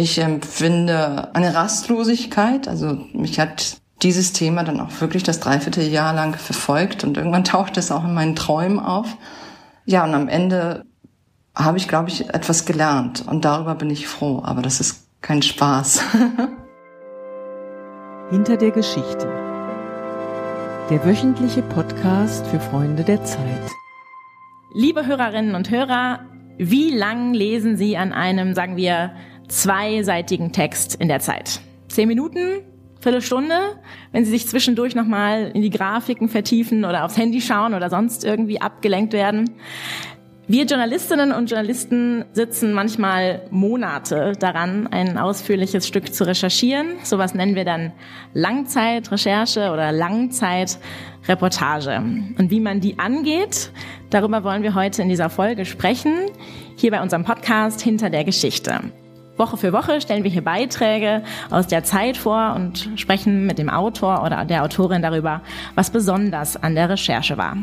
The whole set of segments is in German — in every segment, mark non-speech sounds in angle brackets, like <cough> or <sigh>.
Ich empfinde eine Rastlosigkeit. Also mich hat dieses Thema dann auch wirklich das Dreivierteljahr lang verfolgt und irgendwann <laughs> taucht es auch in meinen Träumen auf. Ja, und am Ende habe ich, glaube ich, etwas gelernt und darüber bin ich froh, aber das ist kein Spaß. <laughs> Hinter der Geschichte. Der wöchentliche Podcast für Freunde der Zeit. Liebe Hörerinnen und Hörer, wie lang lesen Sie an einem, sagen wir, zweiseitigen Text in der Zeit? Zehn Minuten? Viertelstunde? Wenn Sie sich zwischendurch nochmal in die Grafiken vertiefen oder aufs Handy schauen oder sonst irgendwie abgelenkt werden? Wir Journalistinnen und Journalisten sitzen manchmal Monate daran, ein ausführliches Stück zu recherchieren. Sowas nennen wir dann Langzeitrecherche oder Langzeitreportage. Und wie man die angeht, darüber wollen wir heute in dieser Folge sprechen, hier bei unserem Podcast Hinter der Geschichte. Woche für Woche stellen wir hier Beiträge aus der Zeit vor und sprechen mit dem Autor oder der Autorin darüber, was besonders an der Recherche war.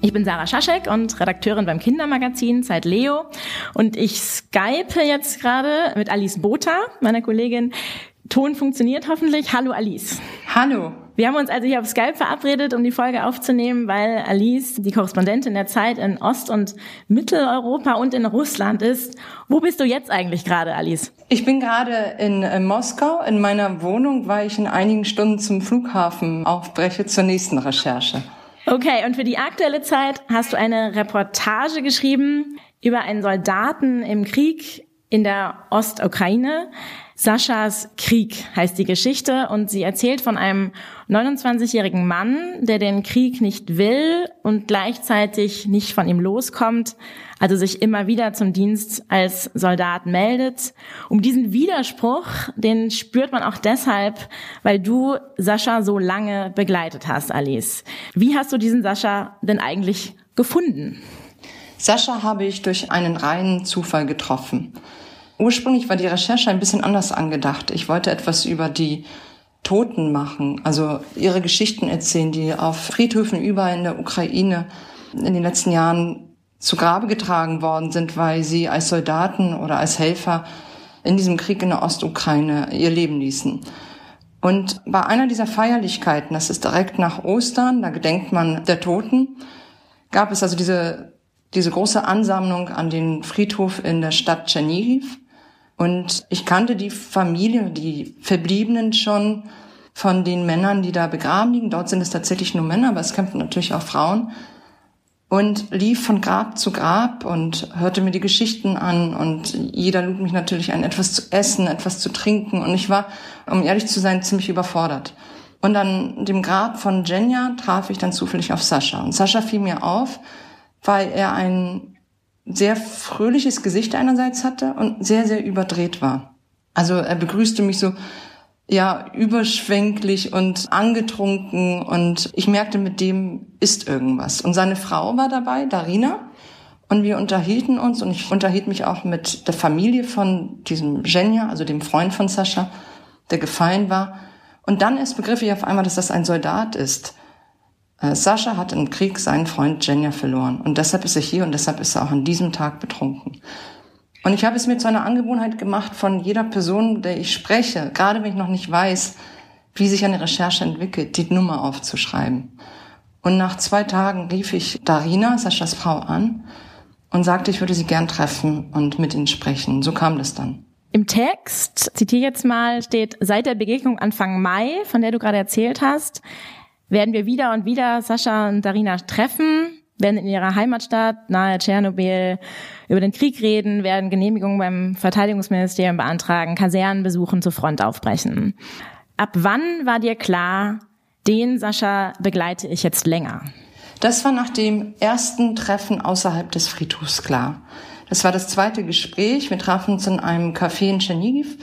Ich bin Sarah Schaschek und Redakteurin beim Kindermagazin Zeit Leo und ich skype jetzt gerade mit Alice Botha, meiner Kollegin. Ton funktioniert hoffentlich. Hallo Alice. Hallo. Wir haben uns also hier auf Skype verabredet, um die Folge aufzunehmen, weil Alice, die Korrespondentin der Zeit in Ost- und Mitteleuropa und in Russland ist. Wo bist du jetzt eigentlich gerade, Alice? Ich bin gerade in äh, Moskau in meiner Wohnung, weil ich in einigen Stunden zum Flughafen aufbreche zur nächsten Recherche. Okay, und für die aktuelle Zeit hast du eine Reportage geschrieben über einen Soldaten im Krieg in der Ostukraine. Saschas Krieg heißt die Geschichte und sie erzählt von einem 29-jährigen Mann, der den Krieg nicht will und gleichzeitig nicht von ihm loskommt, also sich immer wieder zum Dienst als Soldat meldet. Um diesen Widerspruch, den spürt man auch deshalb, weil du Sascha so lange begleitet hast, Alice. Wie hast du diesen Sascha denn eigentlich gefunden? Sascha habe ich durch einen reinen Zufall getroffen. Ursprünglich war die Recherche ein bisschen anders angedacht. Ich wollte etwas über die Toten machen, also ihre Geschichten erzählen, die auf Friedhöfen überall in der Ukraine in den letzten Jahren zu Grabe getragen worden sind, weil sie als Soldaten oder als Helfer in diesem Krieg in der Ostukraine ihr Leben ließen. Und bei einer dieser Feierlichkeiten, das ist direkt nach Ostern, da gedenkt man der Toten, gab es also diese, diese große Ansammlung an den Friedhof in der Stadt Tschernigiv. Und ich kannte die Familie, die Verbliebenen schon von den Männern, die da begraben liegen. Dort sind es tatsächlich nur Männer, aber es kämpfen natürlich auch Frauen. Und lief von Grab zu Grab und hörte mir die Geschichten an und jeder lud mich natürlich ein, etwas zu essen, etwas zu trinken. Und ich war, um ehrlich zu sein, ziemlich überfordert. Und an dem Grab von Jenja traf ich dann zufällig auf Sascha. Und Sascha fiel mir auf, weil er ein sehr fröhliches Gesicht einerseits hatte und sehr, sehr überdreht war. Also er begrüßte mich so, ja, überschwänglich und angetrunken und ich merkte, mit dem ist irgendwas. Und seine Frau war dabei, Darina, und wir unterhielten uns und ich unterhielt mich auch mit der Familie von diesem Jenja, also dem Freund von Sascha, der gefallen war. Und dann erst begriff ich auf einmal, dass das ein Soldat ist. Äh, Sascha hat im Krieg seinen Freund Jenja verloren und deshalb ist er hier und deshalb ist er auch an diesem Tag betrunken. Und ich habe es mir zu einer Angewohnheit gemacht, von jeder Person, der ich spreche, gerade wenn ich noch nicht weiß, wie sich eine Recherche entwickelt, die Nummer aufzuschreiben. Und nach zwei Tagen rief ich Darina, Saschas Frau, an und sagte, ich würde sie gern treffen und mit ihnen sprechen. So kam das dann. Im Text, zitiere jetzt mal, steht, seit der Begegnung Anfang Mai, von der du gerade erzählt hast, werden wir wieder und wieder Sascha und Darina treffen, werden in ihrer Heimatstadt nahe Tschernobyl über den Krieg reden, werden Genehmigungen beim Verteidigungsministerium beantragen, Kasernen besuchen, zur Front aufbrechen. Ab wann war dir klar, den Sascha begleite ich jetzt länger? Das war nach dem ersten Treffen außerhalb des Friedhofs klar. Das war das zweite Gespräch. Wir trafen uns in einem Café in Tschernigiv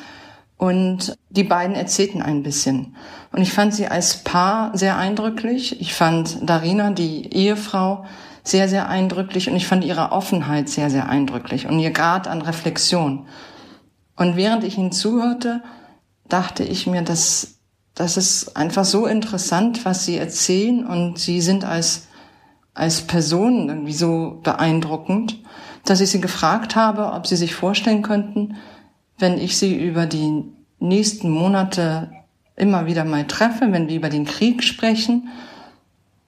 und die beiden erzählten ein bisschen. Und ich fand sie als Paar sehr eindrücklich. Ich fand Darina, die Ehefrau, sehr, sehr eindrücklich. Und ich fand ihre Offenheit sehr, sehr eindrücklich und ihr Grad an Reflexion. Und während ich ihnen zuhörte, dachte ich mir, dass das ist einfach so interessant, was sie erzählen. Und sie sind als, als Personen irgendwie so beeindruckend, dass ich sie gefragt habe, ob sie sich vorstellen könnten, wenn ich sie über die nächsten Monate immer wieder mal treffe, wenn wir über den Krieg sprechen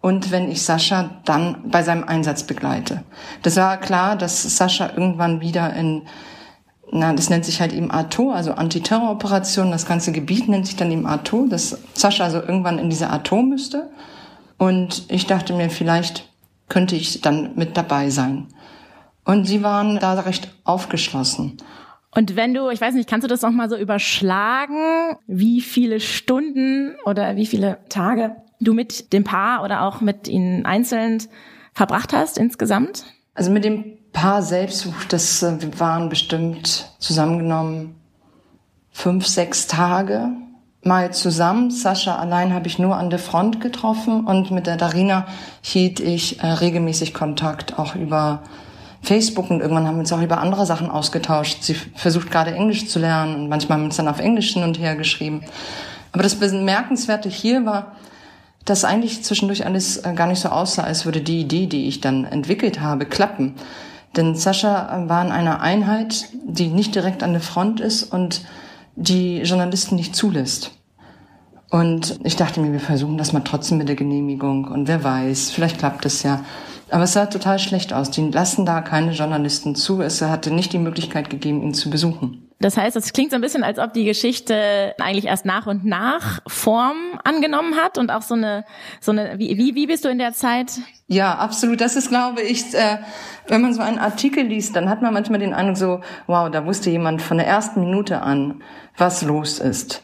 und wenn ich Sascha dann bei seinem Einsatz begleite. Das war klar, dass Sascha irgendwann wieder in, na, das nennt sich halt eben ATO, also Antiterroroperation. Das ganze Gebiet nennt sich dann eben ATO, dass Sascha also irgendwann in diese ATO müsste. Und ich dachte mir, vielleicht könnte ich dann mit dabei sein. Und sie waren da recht aufgeschlossen. Und wenn du, ich weiß nicht, kannst du das noch mal so überschlagen, wie viele Stunden oder wie viele Tage du mit dem Paar oder auch mit ihnen einzeln verbracht hast insgesamt? Also mit dem Paar selbst, das äh, waren bestimmt zusammengenommen fünf, sechs Tage mal zusammen. Sascha allein habe ich nur an der Front getroffen und mit der Darina hielt ich äh, regelmäßig Kontakt, auch über Facebook und irgendwann haben wir uns auch über andere Sachen ausgetauscht. Sie versucht gerade Englisch zu lernen und manchmal haben wir uns dann auf Englisch hin und her geschrieben. Aber das Bemerkenswerte hier war, dass eigentlich zwischendurch alles äh, gar nicht so aussah, als würde die Idee, die ich dann entwickelt habe, klappen. Denn Sascha war in einer Einheit, die nicht direkt an der Front ist und die Journalisten nicht zulässt. Und ich dachte mir, wir versuchen das mal trotzdem mit der Genehmigung und wer weiß, vielleicht klappt es ja. Aber es sah total schlecht aus. Die lassen da keine Journalisten zu. Es hatte nicht die Möglichkeit gegeben, ihn zu besuchen. Das heißt, es klingt so ein bisschen, als ob die Geschichte eigentlich erst nach und nach Form angenommen hat und auch so eine, so eine, wie, wie, wie bist du in der Zeit? Ja, absolut. Das ist, glaube ich, äh, wenn man so einen Artikel liest, dann hat man manchmal den Eindruck so, wow, da wusste jemand von der ersten Minute an, was los ist.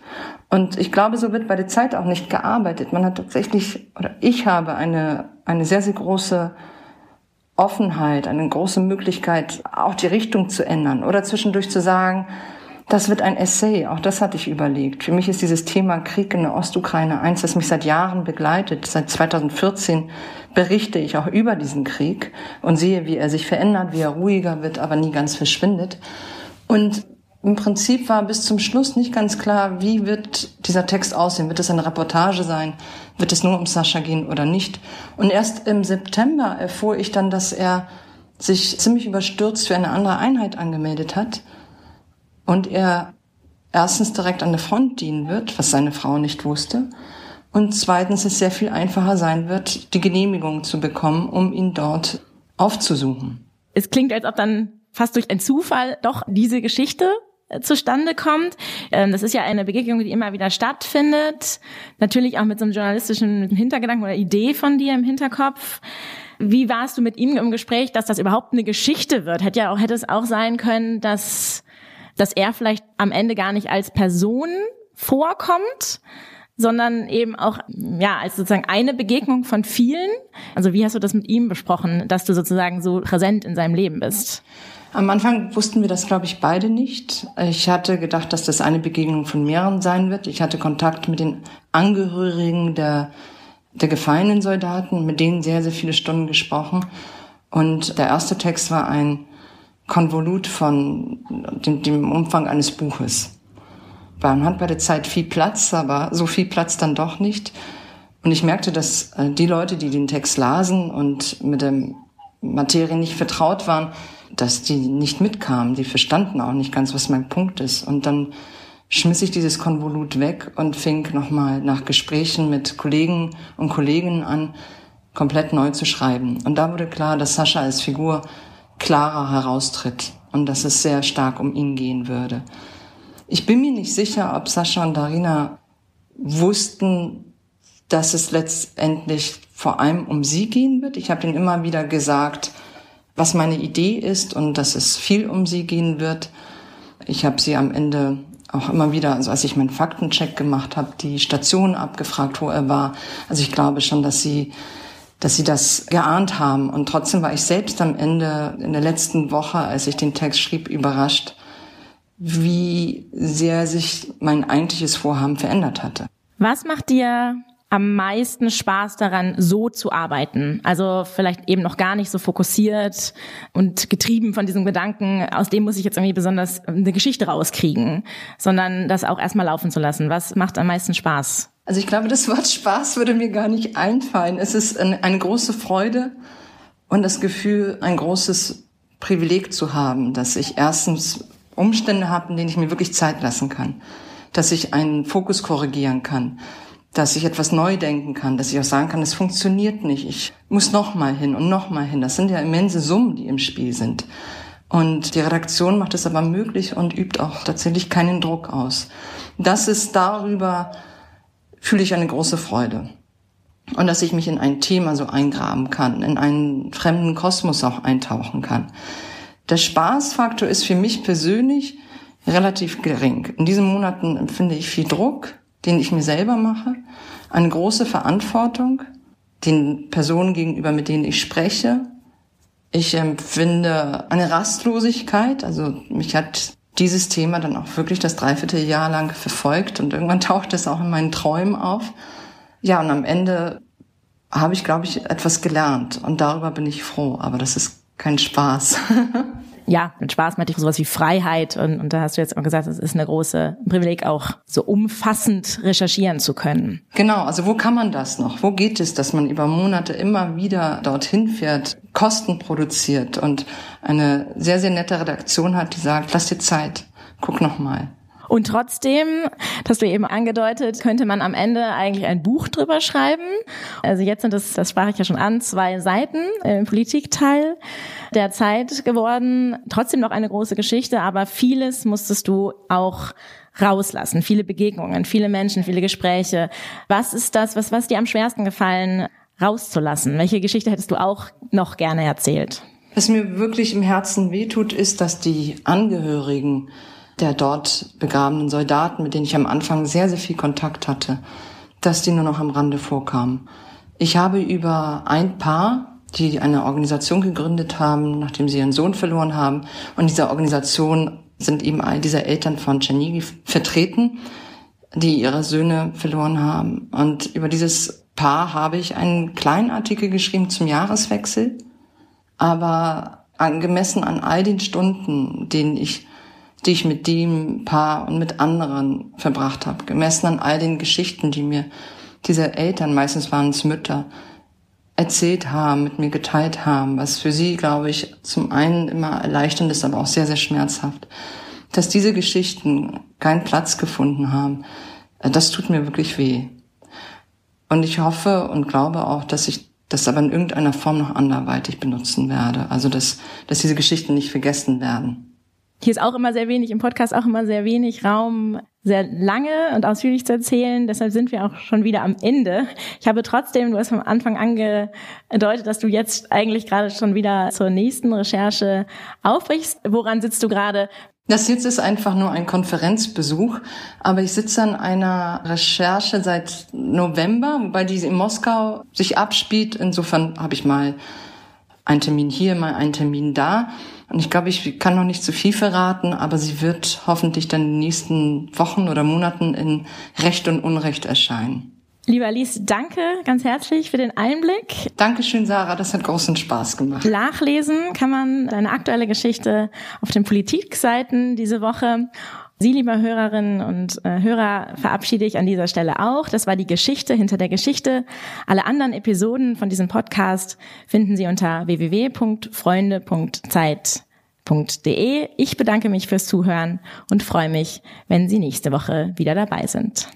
Und ich glaube, so wird bei der Zeit auch nicht gearbeitet. Man hat tatsächlich, oder ich habe eine, eine sehr, sehr große Offenheit, eine große Möglichkeit, auch die Richtung zu ändern oder zwischendurch zu sagen, das wird ein Essay, auch das hatte ich überlegt. Für mich ist dieses Thema Krieg in der Ostukraine eins, das mich seit Jahren begleitet. Seit 2014 berichte ich auch über diesen Krieg und sehe, wie er sich verändert, wie er ruhiger wird, aber nie ganz verschwindet. Und im Prinzip war bis zum Schluss nicht ganz klar, wie wird dieser Text aussehen. Wird es eine Reportage sein? Wird es nur um Sascha gehen oder nicht? Und erst im September erfuhr ich dann, dass er sich ziemlich überstürzt für eine andere Einheit angemeldet hat und er erstens direkt an der Front dienen wird, was seine Frau nicht wusste, und zweitens es sehr viel einfacher sein wird, die Genehmigung zu bekommen, um ihn dort aufzusuchen. Es klingt, als ob dann fast durch einen Zufall doch diese Geschichte zustande kommt. Ähm, das ist ja eine Begegnung, die immer wieder stattfindet. Natürlich auch mit so einem journalistischen Hintergedanken oder Idee von dir im Hinterkopf. Wie warst du mit ihm im Gespräch, dass das überhaupt eine Geschichte wird? Hätte ja auch, hätte es auch sein können, dass, dass er vielleicht am Ende gar nicht als Person vorkommt, sondern eben auch, ja, als sozusagen eine Begegnung von vielen. Also wie hast du das mit ihm besprochen, dass du sozusagen so präsent in seinem Leben bist? Am Anfang wussten wir das, glaube ich, beide nicht. Ich hatte gedacht, dass das eine Begegnung von mehreren sein wird. Ich hatte Kontakt mit den Angehörigen der, der gefallenen Soldaten, mit denen sehr, sehr viele Stunden gesprochen. Und der erste Text war ein Konvolut von dem, dem Umfang eines Buches. Man hat bei der Zeit viel Platz, aber so viel Platz dann doch nicht. Und ich merkte, dass äh, die Leute, die den Text lasen und mit der Materie nicht vertraut waren, dass die nicht mitkamen. Die verstanden auch nicht ganz, was mein Punkt ist. Und dann schmiss ich dieses Konvolut weg und fing nochmal nach Gesprächen mit Kollegen und Kolleginnen an, komplett neu zu schreiben. Und da wurde klar, dass Sascha als Figur klarer heraustritt und dass es sehr stark um ihn gehen würde. Ich bin mir nicht sicher, ob Sascha und Darina wussten, dass es letztendlich vor allem um sie gehen wird. Ich habe ihnen immer wieder gesagt, was meine Idee ist und dass es viel um sie gehen wird. Ich habe sie am Ende auch immer wieder, also als ich meinen Faktencheck gemacht habe, die Station abgefragt, wo er war. Also ich glaube schon, dass sie dass sie das geahnt haben. Und trotzdem war ich selbst am Ende in der letzten Woche, als ich den Text schrieb, überrascht, wie sehr sich mein eigentliches Vorhaben verändert hatte. Was macht dir am meisten Spaß daran, so zu arbeiten? Also vielleicht eben noch gar nicht so fokussiert und getrieben von diesem Gedanken, aus dem muss ich jetzt irgendwie besonders eine Geschichte rauskriegen, sondern das auch erstmal laufen zu lassen. Was macht am meisten Spaß? Also ich glaube, das Wort Spaß würde mir gar nicht einfallen. Es ist eine, eine große Freude und das Gefühl, ein großes Privileg zu haben, dass ich erstens Umstände habe, in denen ich mir wirklich Zeit lassen kann, dass ich einen Fokus korrigieren kann, dass ich etwas neu denken kann, dass ich auch sagen kann, es funktioniert nicht, ich muss noch mal hin und noch mal hin. Das sind ja immense Summen, die im Spiel sind. Und die Redaktion macht es aber möglich und übt auch tatsächlich keinen Druck aus. Das ist darüber, fühle ich eine große Freude. Und dass ich mich in ein Thema so eingraben kann, in einen fremden Kosmos auch eintauchen kann. Der Spaßfaktor ist für mich persönlich relativ gering. In diesen Monaten empfinde ich viel Druck, den ich mir selber mache, eine große Verantwortung den Personen gegenüber, mit denen ich spreche. Ich empfinde eine Rastlosigkeit, also mich hat dieses Thema dann auch wirklich das Dreivierteljahr lang verfolgt und irgendwann <laughs> taucht es auch in meinen Träumen auf. Ja, und am Ende habe ich, glaube ich, etwas gelernt und darüber bin ich froh, aber das ist kein Spaß. <laughs> ja, mit Spaß meinte ich sowas wie Freiheit und, und da hast du jetzt auch gesagt, es ist eine große Privileg auch so umfassend recherchieren zu können. Genau, also wo kann man das noch? Wo geht es, dass man über Monate immer wieder dorthin fährt, Kosten produziert und eine sehr, sehr nette Redaktion hat, die sagt, lass dir Zeit, guck noch mal. Und trotzdem, das du eben angedeutet, könnte man am Ende eigentlich ein Buch drüber schreiben. Also jetzt sind es, das sprach ich ja schon an, zwei Seiten im Politikteil der Zeit geworden. Trotzdem noch eine große Geschichte, aber vieles musstest du auch rauslassen. Viele Begegnungen, viele Menschen, viele Gespräche. Was ist das, was, was dir am schwersten gefallen, rauszulassen? Welche Geschichte hättest du auch noch gerne erzählt? Was mir wirklich im Herzen wehtut, ist, dass die Angehörigen der dort begrabenen Soldaten, mit denen ich am Anfang sehr, sehr viel Kontakt hatte, dass die nur noch am Rande vorkamen. Ich habe über ein Paar, die eine Organisation gegründet haben, nachdem sie ihren Sohn verloren haben, und dieser Organisation sind eben all diese Eltern von Czernigi vertreten, die ihre Söhne verloren haben. Und über dieses Paar habe ich einen kleinen Artikel geschrieben zum Jahreswechsel, aber angemessen an all den Stunden, denen ich die ich mit dem Paar und mit anderen verbracht habe, gemessen an all den Geschichten, die mir diese Eltern, meistens waren es Mütter, erzählt haben, mit mir geteilt haben, was für sie, glaube ich, zum einen immer erleichternd ist, aber auch sehr, sehr schmerzhaft. Dass diese Geschichten keinen Platz gefunden haben, äh, das tut mir wirklich weh. Und ich hoffe und glaube auch, dass ich das aber in irgendeiner Form noch anderweitig benutzen werde. Also, dass, dass diese Geschichten nicht vergessen werden. Hier ist auch immer sehr wenig, im Podcast auch immer sehr wenig Raum, sehr lange und ausführlich zu erzählen. Deshalb sind wir auch schon wieder am Ende. Ich habe trotzdem, du hast vom Anfang angedeutet, dass du jetzt eigentlich gerade schon wieder zur nächsten Recherche aufbrichst. Woran sitzt du gerade? Das jetzt ist einfach nur ein Konferenzbesuch, aber ich sitze an einer Recherche seit November, wobei diese in Moskau sich abspielt. Insofern habe ich mal einen Termin hier, mal einen Termin da. Und ich glaube, ich kann noch nicht zu viel verraten, aber sie wird hoffentlich dann in den nächsten Wochen oder Monaten in Recht und Unrecht erscheinen. Lieber Alice, danke ganz herzlich für den Einblick. Dankeschön, Sarah. Das hat großen Spaß gemacht. Nachlesen kann man deine aktuelle Geschichte auf den Politikseiten diese Woche. Sie, liebe Hörerinnen und äh, Hörer, verabschiede ich an dieser Stelle auch. Das war die Geschichte hinter der Geschichte. Alle anderen Episoden von diesem Podcast finden Sie unter www.freunde.zeit.de. Ich bedanke mich fürs Zuhören und freue mich, wenn Sie nächste Woche wieder dabei sind.